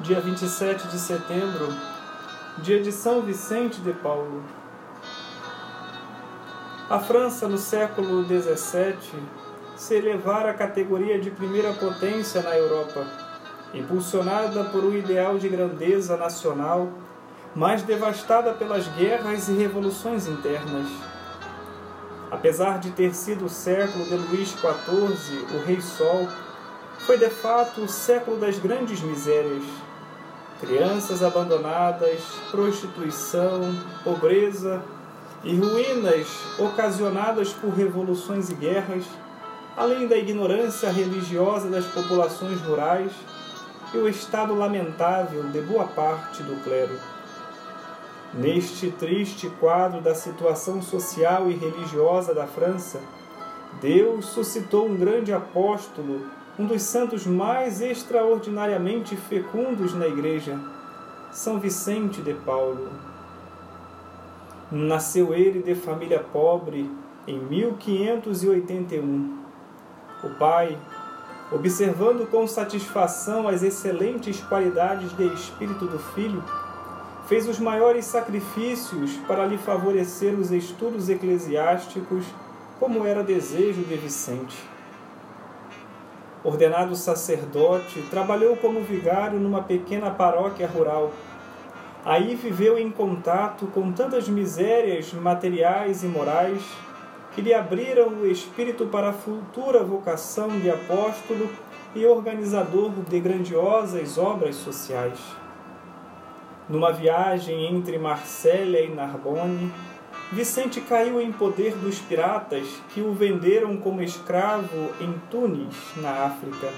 dia 27 de setembro, dia de São Vicente de Paulo. A França, no século XVII, se elevara à categoria de primeira potência na Europa, impulsionada por um ideal de grandeza nacional, mas devastada pelas guerras e revoluções internas. Apesar de ter sido o século de Luís XIV, o Rei Sol, foi de fato o século das grandes misérias. Crianças abandonadas, prostituição, pobreza e ruínas ocasionadas por revoluções e guerras, além da ignorância religiosa das populações rurais e o estado lamentável de boa parte do clero. Neste triste quadro da situação social e religiosa da França, Deus suscitou um grande apóstolo, um dos santos mais extraordinariamente fecundos na Igreja, São Vicente de Paulo. Nasceu ele de família pobre em 1581. O pai, observando com satisfação as excelentes qualidades de espírito do filho, fez os maiores sacrifícios para lhe favorecer os estudos eclesiásticos, como era desejo de Vicente. Ordenado sacerdote, trabalhou como vigário numa pequena paróquia rural. Aí viveu em contato com tantas misérias materiais e morais que lhe abriram o espírito para a futura vocação de apóstolo e organizador de grandiosas obras sociais. Numa viagem entre Marsella e Narbonne, Vicente caiu em poder dos piratas que o venderam como escravo em Tunis, na África.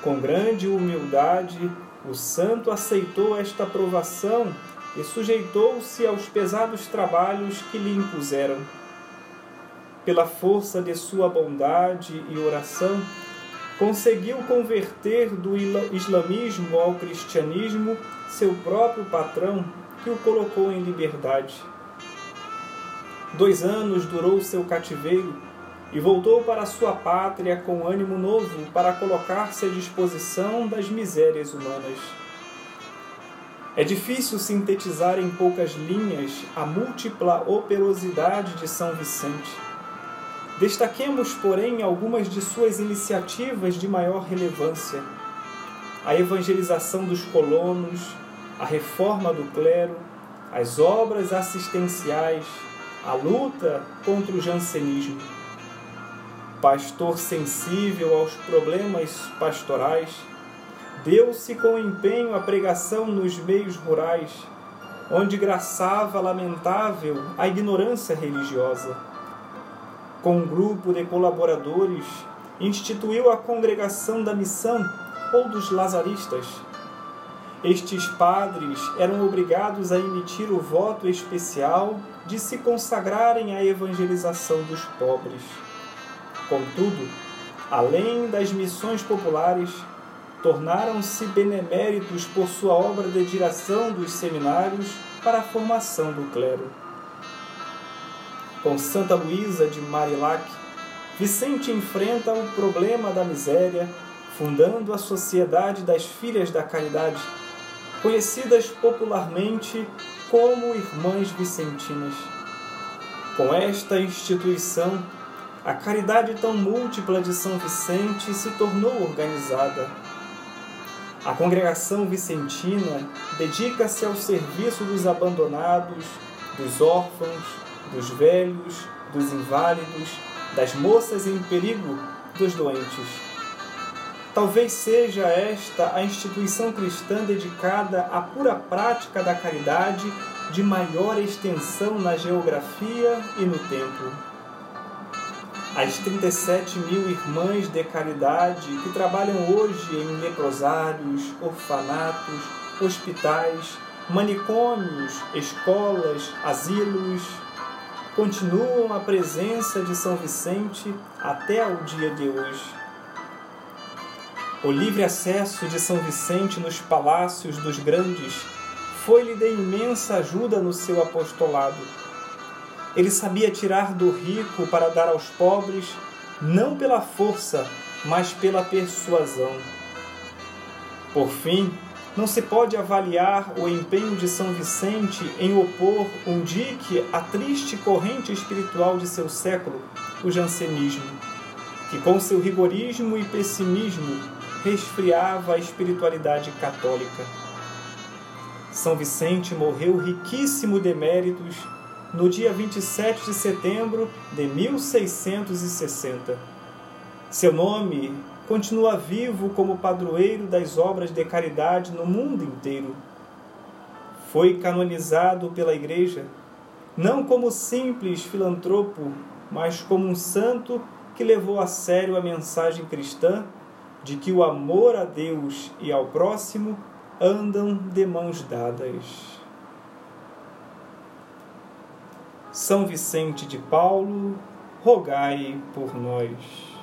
Com grande humildade, o santo aceitou esta provação e sujeitou-se aos pesados trabalhos que lhe impuseram. Pela força de sua bondade e oração, conseguiu converter do islamismo ao cristianismo seu próprio patrão, que o colocou em liberdade. Dois anos durou seu cativeiro e voltou para sua pátria com ânimo novo para colocar-se à disposição das misérias humanas. É difícil sintetizar em poucas linhas a múltipla operosidade de São Vicente Destaquemos, porém, algumas de suas iniciativas de maior relevância: a evangelização dos colonos, a reforma do clero, as obras assistenciais, a luta contra o jansenismo. Pastor sensível aos problemas pastorais, deu-se com empenho à pregação nos meios rurais, onde graçava lamentável a ignorância religiosa com um grupo de colaboradores, instituiu a Congregação da Missão ou dos Lazaristas. Estes padres eram obrigados a emitir o voto especial de se consagrarem à evangelização dos pobres. Contudo, além das missões populares, tornaram-se beneméritos por sua obra de direção dos seminários para a formação do clero com Santa Luísa de Marilac, Vicente enfrenta o problema da miséria, fundando a Sociedade das Filhas da Caridade, conhecidas popularmente como Irmãs Vicentinas. Com esta instituição, a caridade tão múltipla de São Vicente se tornou organizada. A congregação vicentina dedica-se ao serviço dos abandonados, dos órfãos, dos velhos, dos inválidos, das moças em perigo, dos doentes. Talvez seja esta a instituição cristã dedicada à pura prática da caridade de maior extensão na geografia e no tempo. As 37 mil irmãs de caridade que trabalham hoje em leprosários, orfanatos, hospitais, manicômios, escolas, asilos, continuam a presença de São Vicente até ao dia de hoje. O livre acesso de São Vicente nos palácios dos grandes foi-lhe de imensa ajuda no seu apostolado. Ele sabia tirar do rico para dar aos pobres, não pela força, mas pela persuasão. Por fim, não se pode avaliar o empenho de São Vicente em opor um dique à triste corrente espiritual de seu século, o jansenismo, que com seu rigorismo e pessimismo resfriava a espiritualidade católica. São Vicente morreu riquíssimo de méritos no dia 27 de setembro de 1660. Seu nome continua vivo como padroeiro das obras de caridade no mundo inteiro. Foi canonizado pela Igreja não como simples filantropo, mas como um santo que levou a sério a mensagem cristã de que o amor a Deus e ao próximo andam de mãos dadas. São Vicente de Paulo, rogai por nós.